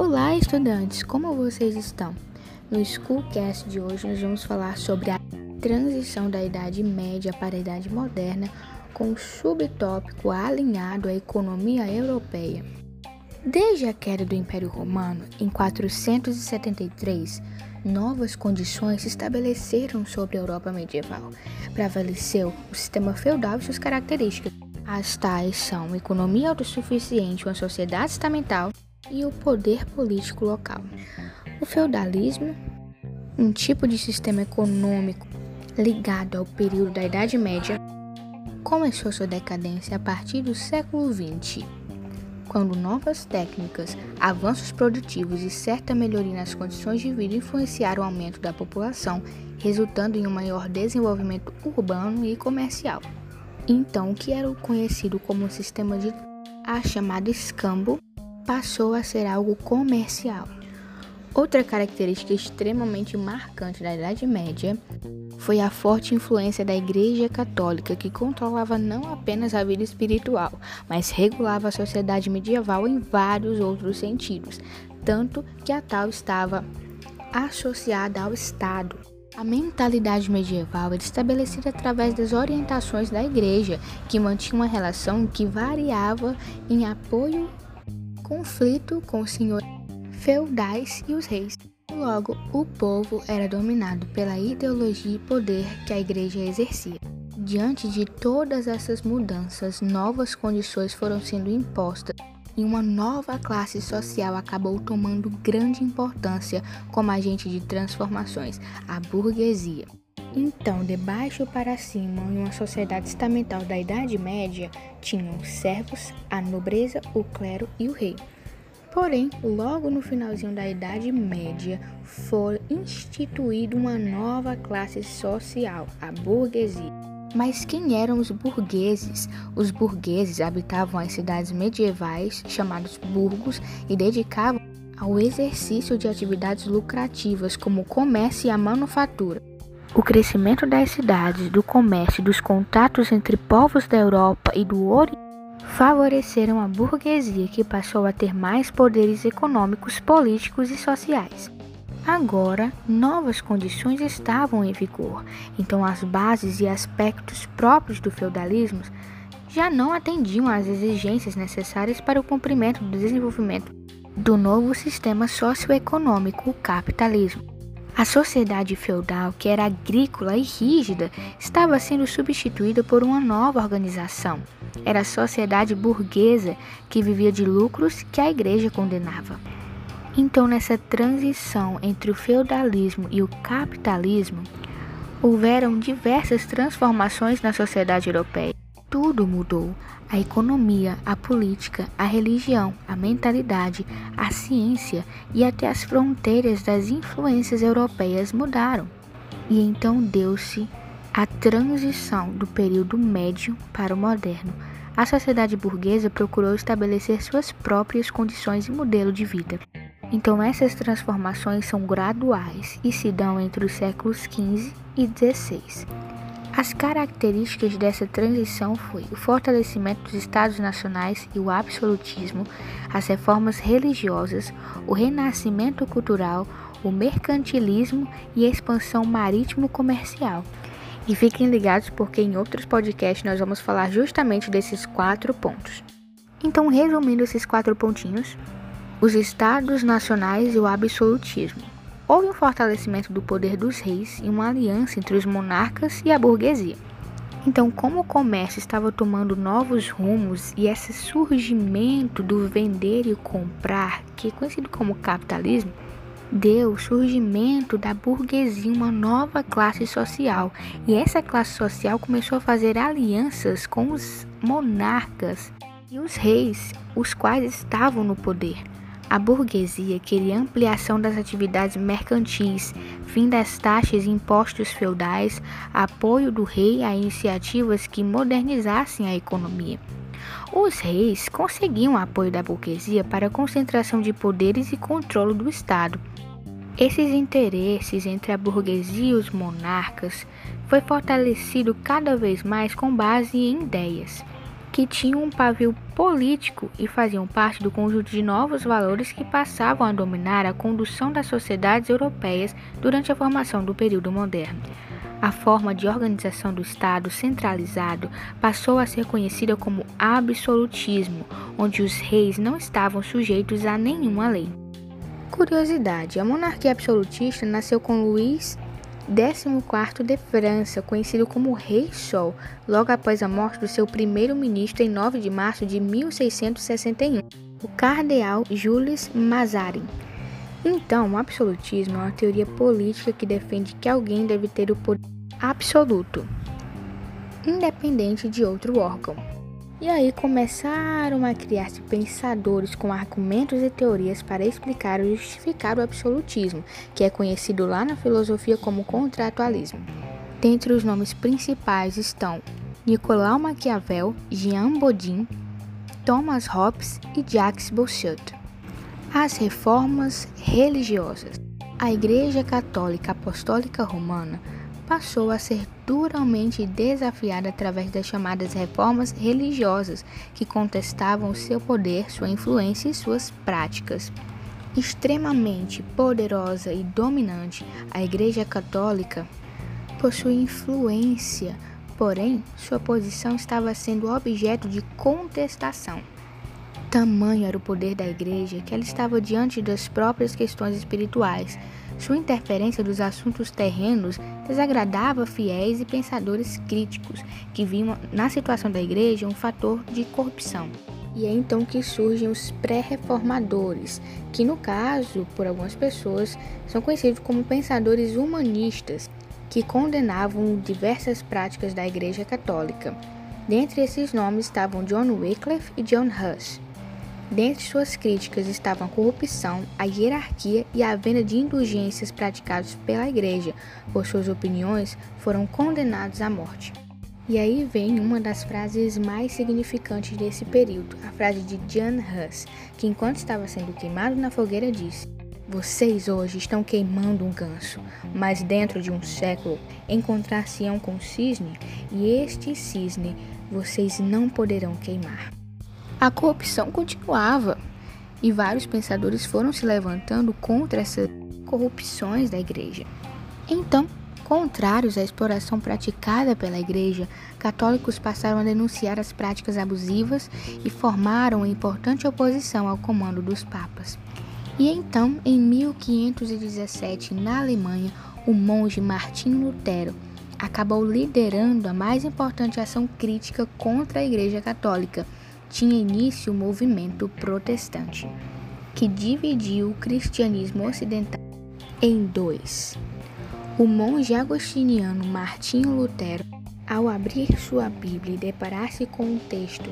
Olá, estudantes! Como vocês estão? No Schoolcast de hoje, nós vamos falar sobre a transição da Idade Média para a Idade Moderna, com um subtópico alinhado à economia europeia. Desde a queda do Império Romano, em 473, novas condições se estabeleceram sobre a Europa medieval. Prevaleceu o sistema feudal e suas características. As tais são economia autossuficiente, uma sociedade estamental e o poder político local. O feudalismo, um tipo de sistema econômico ligado ao período da Idade Média, começou sua decadência a partir do século XX, quando novas técnicas, avanços produtivos e certa melhoria nas condições de vida influenciaram o aumento da população, resultando em um maior desenvolvimento urbano e comercial. Então, o que era conhecido como sistema de a chamada escambo passou a ser algo comercial. Outra característica extremamente marcante da Idade Média foi a forte influência da Igreja Católica, que controlava não apenas a vida espiritual, mas regulava a sociedade medieval em vários outros sentidos, tanto que a tal estava associada ao Estado. A mentalidade medieval era estabelecida através das orientações da Igreja, que mantinha uma relação que variava em apoio conflito com os senhores feudais e os reis. Logo, o povo era dominado pela ideologia e poder que a igreja exercia. Diante de todas essas mudanças, novas condições foram sendo impostas e uma nova classe social acabou tomando grande importância como agente de transformações, a burguesia. Então, de baixo para cima, em uma sociedade estamental da Idade Média, tinham os servos, a nobreza, o clero e o rei. Porém, logo no finalzinho da Idade Média, foi instituída uma nova classe social, a burguesia. Mas quem eram os burgueses? Os burgueses habitavam as cidades medievais, chamados burgos, e dedicavam ao exercício de atividades lucrativas como o comércio e a manufatura. O crescimento das cidades, do comércio e dos contatos entre povos da Europa e do Oriente favoreceram a burguesia que passou a ter mais poderes econômicos, políticos e sociais. Agora, novas condições estavam em vigor, então as bases e aspectos próprios do feudalismo já não atendiam às exigências necessárias para o cumprimento do desenvolvimento do novo sistema socioeconômico, o capitalismo. A sociedade feudal, que era agrícola e rígida, estava sendo substituída por uma nova organização. Era a sociedade burguesa, que vivia de lucros que a igreja condenava. Então, nessa transição entre o feudalismo e o capitalismo, houveram diversas transformações na sociedade europeia. Tudo mudou. A economia, a política, a religião, a mentalidade, a ciência e até as fronteiras das influências europeias mudaram. E então deu-se a transição do período médio para o moderno. A sociedade burguesa procurou estabelecer suas próprias condições e modelo de vida. Então essas transformações são graduais e se dão entre os séculos XV e XVI. As características dessa transição foi o fortalecimento dos estados nacionais e o absolutismo, as reformas religiosas, o renascimento cultural, o mercantilismo e a expansão marítimo-comercial. E fiquem ligados porque em outros podcasts nós vamos falar justamente desses quatro pontos. Então, resumindo esses quatro pontinhos, os estados nacionais e o absolutismo. Houve um fortalecimento do poder dos reis e uma aliança entre os monarcas e a burguesia. Então, como o comércio estava tomando novos rumos e esse surgimento do vender e comprar, que é conhecido como capitalismo, deu o surgimento da burguesia, uma nova classe social. E essa classe social começou a fazer alianças com os monarcas e os reis, os quais estavam no poder. A burguesia queria ampliação das atividades mercantis, fim das taxas e impostos feudais, apoio do rei a iniciativas que modernizassem a economia. Os reis conseguiam apoio da burguesia para a concentração de poderes e controle do Estado. Esses interesses entre a burguesia e os monarcas foi fortalecido cada vez mais com base em ideias que tinham um pavio político e faziam parte do conjunto de novos valores que passavam a dominar a condução das sociedades europeias durante a formação do período moderno. A forma de organização do Estado centralizado passou a ser conhecida como absolutismo, onde os reis não estavam sujeitos a nenhuma lei. Curiosidade: a monarquia absolutista nasceu com Luís 14 de França, conhecido como Rei Sol, logo após a morte do seu primeiro-ministro em 9 de março de 1661, o cardeal Jules Mazarin. Então, o absolutismo é uma teoria política que defende que alguém deve ter o poder absoluto, independente de outro órgão. E aí começaram a criar-se pensadores com argumentos e teorias para explicar ou justificar o absolutismo, que é conhecido lá na filosofia como contratualismo. Dentre os nomes principais estão Nicolau Maquiavel, Jean Bodin, Thomas Hobbes e Jacques Bossuet. As reformas religiosas. A Igreja Católica Apostólica Romana passou a ser duramente desafiada através das chamadas reformas religiosas, que contestavam seu poder, sua influência e suas práticas. Extremamente poderosa e dominante, a Igreja Católica possui influência, porém, sua posição estava sendo objeto de contestação. Tamanho era o poder da Igreja que ela estava diante das próprias questões espirituais sua interferência dos assuntos terrenos desagradava fiéis e pensadores críticos que viam na situação da igreja um fator de corrupção. E é então que surgem os pré-reformadores, que no caso, por algumas pessoas, são conhecidos como pensadores humanistas, que condenavam diversas práticas da Igreja Católica. Dentre esses nomes estavam John Wycliffe e John Huss. Dentre suas críticas estavam a corrupção, a hierarquia e a venda de indulgências praticados pela Igreja. Por suas opiniões, foram condenados à morte. E aí vem uma das frases mais significantes desse período, a frase de John Huss, que enquanto estava sendo queimado na fogueira disse: Vocês hoje estão queimando um ganso, mas dentro de um século encontrar-se-ão com um cisne, e este cisne vocês não poderão queimar. A corrupção continuava e vários pensadores foram se levantando contra essas corrupções da igreja. Então, contrários à exploração praticada pela igreja, católicos passaram a denunciar as práticas abusivas e formaram uma importante oposição ao comando dos papas. E então, em 1517, na Alemanha, o monge Martinho Lutero acabou liderando a mais importante ação crítica contra a Igreja Católica tinha início o movimento protestante, que dividiu o cristianismo ocidental em dois. O monge agostiniano Martinho Lutero, ao abrir sua Bíblia e deparar-se com o texto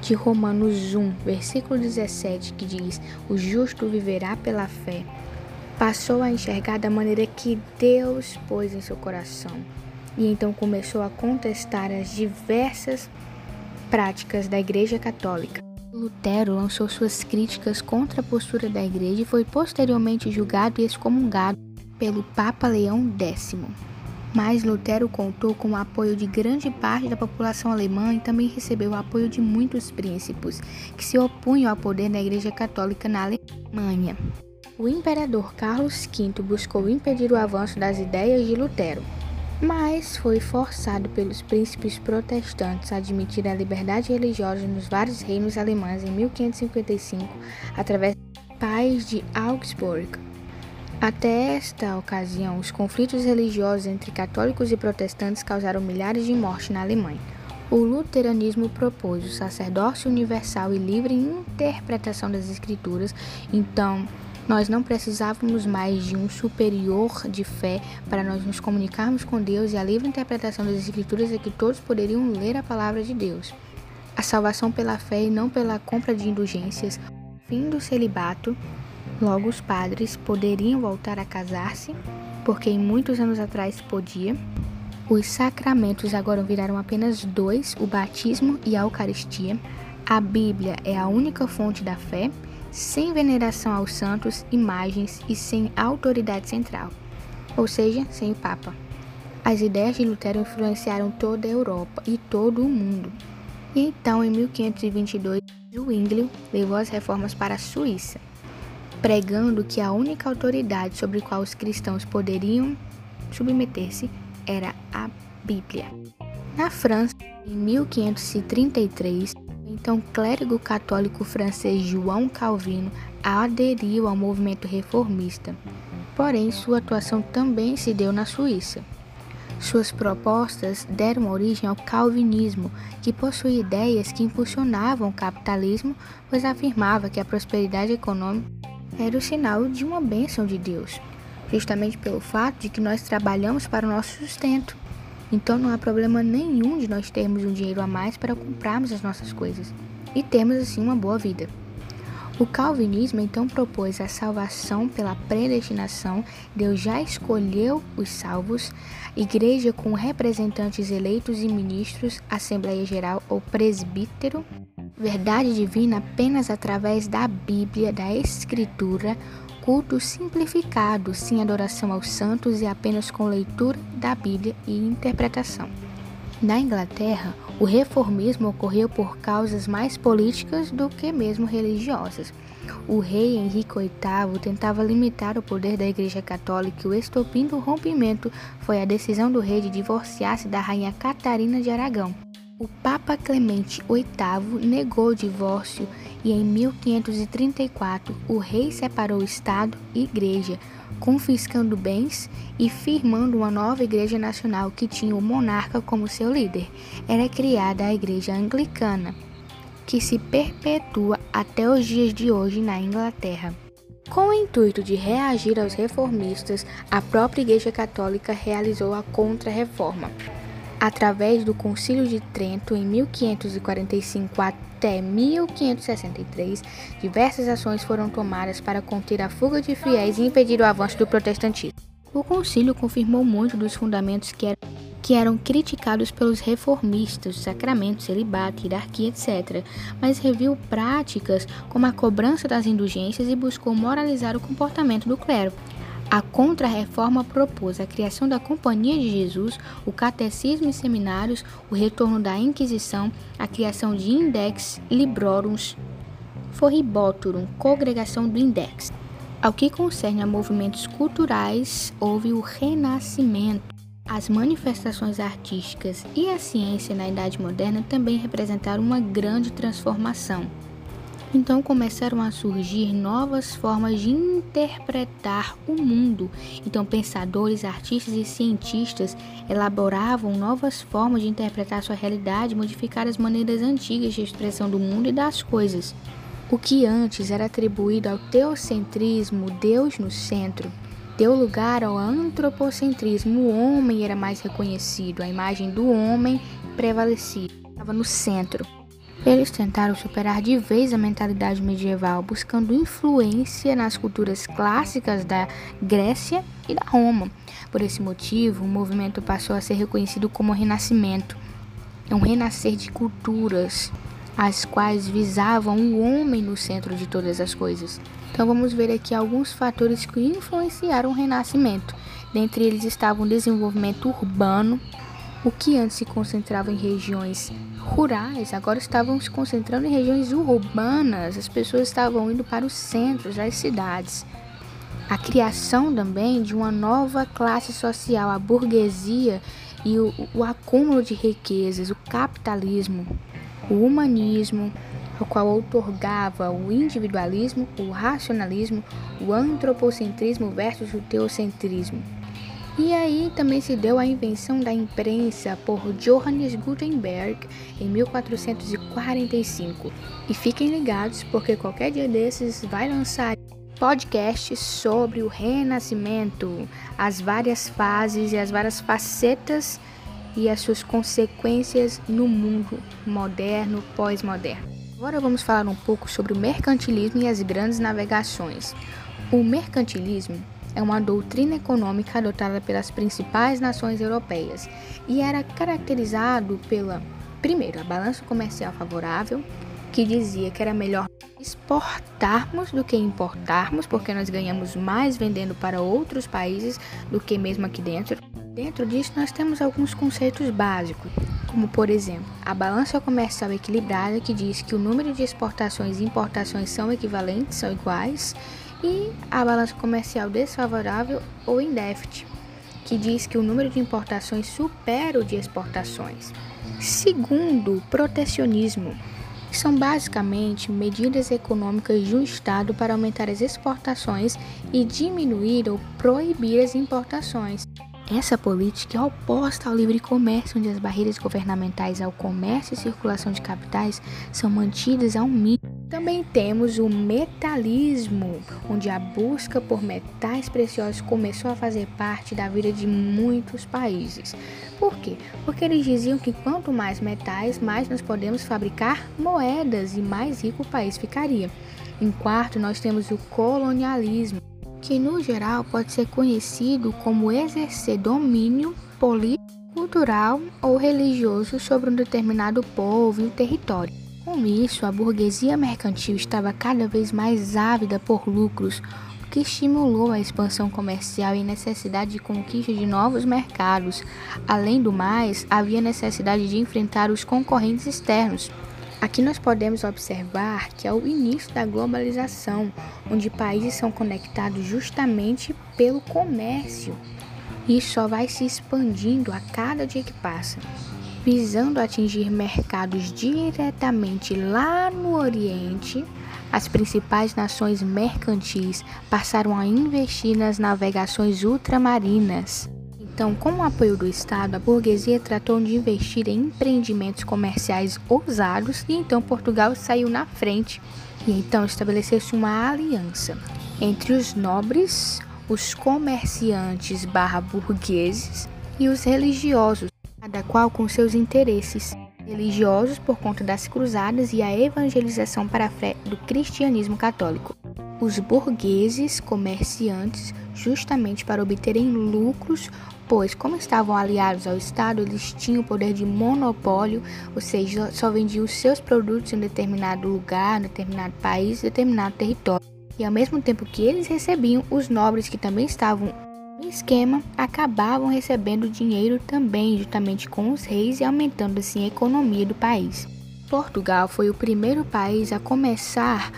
de Romanos 1, versículo 17, que diz: O justo viverá pela fé, passou a enxergar da maneira que Deus pôs em seu coração. E então começou a contestar as diversas práticas da Igreja Católica. Lutero lançou suas críticas contra a postura da Igreja e foi posteriormente julgado e excomungado pelo Papa Leão X. Mas Lutero contou com o apoio de grande parte da população alemã e também recebeu o apoio de muitos príncipes que se opunham ao poder da Igreja Católica na Alemanha. O imperador Carlos V buscou impedir o avanço das ideias de Lutero mas foi forçado pelos príncipes protestantes a admitir a liberdade religiosa nos vários reinos alemães em 1555 através dos pais de Augsburg. Até esta ocasião, os conflitos religiosos entre católicos e protestantes causaram milhares de mortes na Alemanha. O luteranismo propôs o sacerdócio universal e livre interpretação das escrituras, então nós não precisávamos mais de um superior de fé para nós nos comunicarmos com Deus e a livre interpretação das Escrituras é que todos poderiam ler a palavra de Deus. A salvação pela fé e não pela compra de indulgências. Fim do celibato. Logo, os padres poderiam voltar a casar-se, porque muitos anos atrás podia. Os sacramentos agora viraram apenas dois: o batismo e a Eucaristia. A Bíblia é a única fonte da fé sem veneração aos santos, imagens e sem autoridade central, ou seja, sem o Papa. As ideias de Lutero influenciaram toda a Europa e todo o mundo. E então, em 1522, Zwinglio levou as reformas para a Suíça, pregando que a única autoridade sobre a qual os cristãos poderiam submeter-se era a Bíblia. Na França, em 1533, então clérigo católico francês João Calvino aderiu ao movimento reformista. Porém, sua atuação também se deu na Suíça. Suas propostas deram origem ao calvinismo, que possuía ideias que impulsionavam o capitalismo, pois afirmava que a prosperidade econômica era o sinal de uma bênção de Deus, justamente pelo fato de que nós trabalhamos para o nosso sustento. Então não há problema nenhum de nós termos um dinheiro a mais para comprarmos as nossas coisas e termos assim uma boa vida. O calvinismo então propôs a salvação pela predestinação, Deus já escolheu os salvos, igreja com representantes eleitos e ministros, Assembleia Geral ou presbítero, verdade divina apenas através da Bíblia, da Escritura, culto simplificado, sem adoração aos santos e apenas com leitura da Bíblia e interpretação. Na Inglaterra, o reformismo ocorreu por causas mais políticas do que mesmo religiosas. O rei Henrique VIII tentava limitar o poder da Igreja Católica e o estopim do rompimento foi a decisão do rei de divorciar-se da rainha Catarina de Aragão. O Papa Clemente VIII negou o divórcio e em 1534 o rei separou Estado e Igreja, confiscando bens e firmando uma nova Igreja Nacional que tinha o monarca como seu líder. Era criada a Igreja Anglicana, que se perpetua até os dias de hoje na Inglaterra. Com o intuito de reagir aos reformistas, a própria Igreja Católica realizou a Contra-Reforma. Através do Concílio de Trento, em 1545 até 1563, diversas ações foram tomadas para conter a fuga de fiéis e impedir o avanço do protestantismo. O concílio confirmou muito dos fundamentos que que eram criticados pelos reformistas, sacramentos, celibato, hierarquia, etc., mas reviu práticas como a cobrança das indulgências e buscou moralizar o comportamento do clero. A Contra-Reforma propôs a criação da Companhia de Jesus, o catecismo e seminários, o retorno da Inquisição, a criação de Index Librorums Forriboturum, congregação do Index. Ao que concerne a movimentos culturais, houve o Renascimento. As manifestações artísticas e a ciência na Idade Moderna também representaram uma grande transformação. Então começaram a surgir novas formas de interpretar o mundo. Então pensadores, artistas e cientistas elaboravam novas formas de interpretar sua realidade, modificar as maneiras antigas de expressão do mundo e das coisas. O que antes era atribuído ao teocentrismo, Deus no centro, deu lugar ao antropocentrismo. O homem era mais reconhecido, a imagem do homem prevalecia, estava no centro. Eles tentaram superar de vez a mentalidade medieval, buscando influência nas culturas clássicas da Grécia e da Roma. Por esse motivo, o movimento passou a ser reconhecido como renascimento. É um renascer de culturas, as quais visavam o homem no centro de todas as coisas. Então vamos ver aqui alguns fatores que influenciaram o renascimento. Dentre eles estavam o desenvolvimento urbano, o que antes se concentrava em regiões rurais, agora estavam se concentrando em regiões urbanas, as pessoas estavam indo para os centros das cidades. A criação também de uma nova classe social, a burguesia e o, o acúmulo de riquezas, o capitalismo, o humanismo, o qual outorgava o individualismo, o racionalismo, o antropocentrismo versus o teocentrismo. E aí também se deu a invenção da imprensa por Johannes Gutenberg em 1445. E fiquem ligados porque qualquer dia desses vai lançar podcast sobre o renascimento, as várias fases e as várias facetas e as suas consequências no mundo moderno, pós-moderno. Agora vamos falar um pouco sobre o mercantilismo e as grandes navegações. O mercantilismo é uma doutrina econômica adotada pelas principais nações europeias e era caracterizado pela, primeiro, a balança comercial favorável, que dizia que era melhor exportarmos do que importarmos, porque nós ganhamos mais vendendo para outros países do que mesmo aqui dentro. Dentro disso, nós temos alguns conceitos básicos. como por exemplo a balança comercial equilibrada, que diz que o número de exportações e importações são equivalentes, são iguais, e a balança comercial desfavorável ou em déficit, que diz que o número de importações supera o de exportações. Segundo, protecionismo. São basicamente medidas econômicas um Estado para aumentar as exportações e diminuir ou proibir as importações. Essa política é oposta ao livre comércio, onde as barreiras governamentais ao comércio e circulação de capitais são mantidas ao mínimo. Também temos o metalismo, onde a busca por metais preciosos começou a fazer parte da vida de muitos países. Por quê? Porque eles diziam que quanto mais metais, mais nós podemos fabricar moedas e mais rico o país ficaria. Em quarto, nós temos o colonialismo que no geral pode ser conhecido como exercer domínio político, cultural ou religioso sobre um determinado povo e território. Com isso, a burguesia mercantil estava cada vez mais ávida por lucros, o que estimulou a expansão comercial e necessidade de conquista de novos mercados. Além do mais, havia necessidade de enfrentar os concorrentes externos, Aqui nós podemos observar que é o início da globalização, onde países são conectados justamente pelo comércio. E só vai se expandindo a cada dia que passa, visando atingir mercados diretamente lá no Oriente. As principais nações mercantis passaram a investir nas navegações ultramarinas então, com o apoio do Estado, a burguesia tratou de investir em empreendimentos comerciais ousados e então Portugal saiu na frente. E então estabeleceu-se uma aliança entre os nobres, os comerciantes barra burgueses e os religiosos, cada qual com seus interesses religiosos por conta das cruzadas e a evangelização para a fé do cristianismo católico. Os burgueses comerciantes justamente para obterem lucros pois, como estavam aliados ao Estado, eles tinham o poder de monopólio, ou seja, só vendiam os seus produtos em determinado lugar, determinado país, determinado território. E ao mesmo tempo que eles recebiam, os nobres que também estavam esquema acabavam recebendo dinheiro também, justamente com os reis e aumentando assim a economia do país. Portugal foi o primeiro país a começar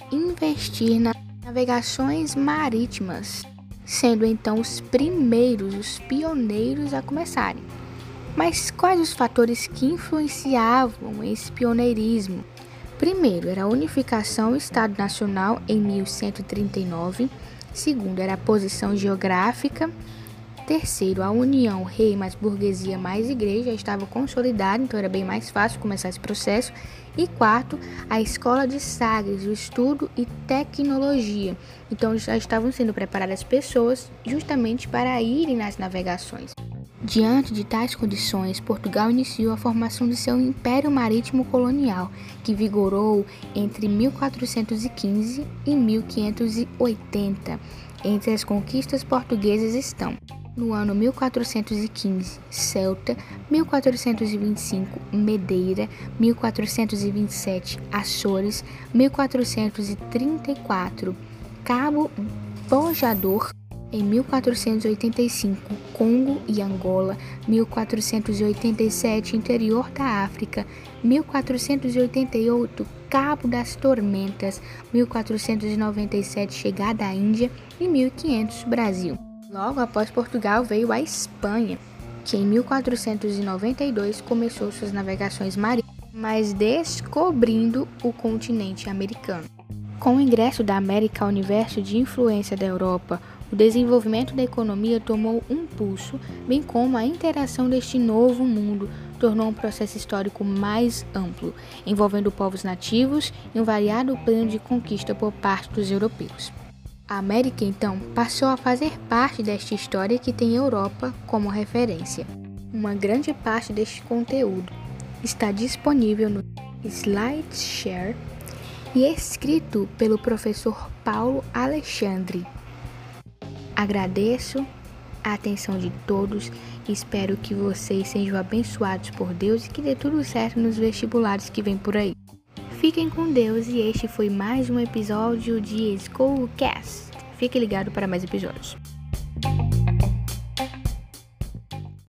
a investir nas navegações marítimas sendo então os primeiros, os pioneiros a começarem. Mas quais os fatores que influenciavam esse pioneirismo? Primeiro, era a unificação do Estado Nacional em 1139. Segundo, era a posição geográfica. Terceiro, a união rei mais burguesia mais igreja estava consolidada, então era bem mais fácil começar esse processo. E quarto, a escola de Sagres, o estudo e tecnologia. Então já estavam sendo preparadas pessoas justamente para irem nas navegações. Diante de tais condições, Portugal iniciou a formação de seu Império Marítimo Colonial, que vigorou entre 1415 e 1580. Entre as conquistas portuguesas estão no ano 1415, Celta, 1425, Medeira, 1427, Açores, 1434, Cabo Bojador, em 1485, Congo e Angola, 1487, interior da África, 1488, Cabo das Tormentas, 1497, chegada à Índia e 1500, Brasil. Logo após Portugal veio a Espanha, que em 1492 começou suas navegações marítimas, mas descobrindo o continente americano. Com o ingresso da América ao universo de influência da Europa, o desenvolvimento da economia tomou um pulso, bem como a interação deste novo mundo tornou um processo histórico mais amplo, envolvendo povos nativos e um variado plano de conquista por parte dos europeus. A América, então, passou a fazer parte desta história que tem Europa como referência. Uma grande parte deste conteúdo está disponível no SlideShare e escrito pelo professor Paulo Alexandre. Agradeço a atenção de todos e espero que vocês sejam abençoados por Deus e que dê tudo certo nos vestibulares que vem por aí. Fiquem com Deus e este foi mais um episódio de Schoolcast. Fique ligado para mais episódios.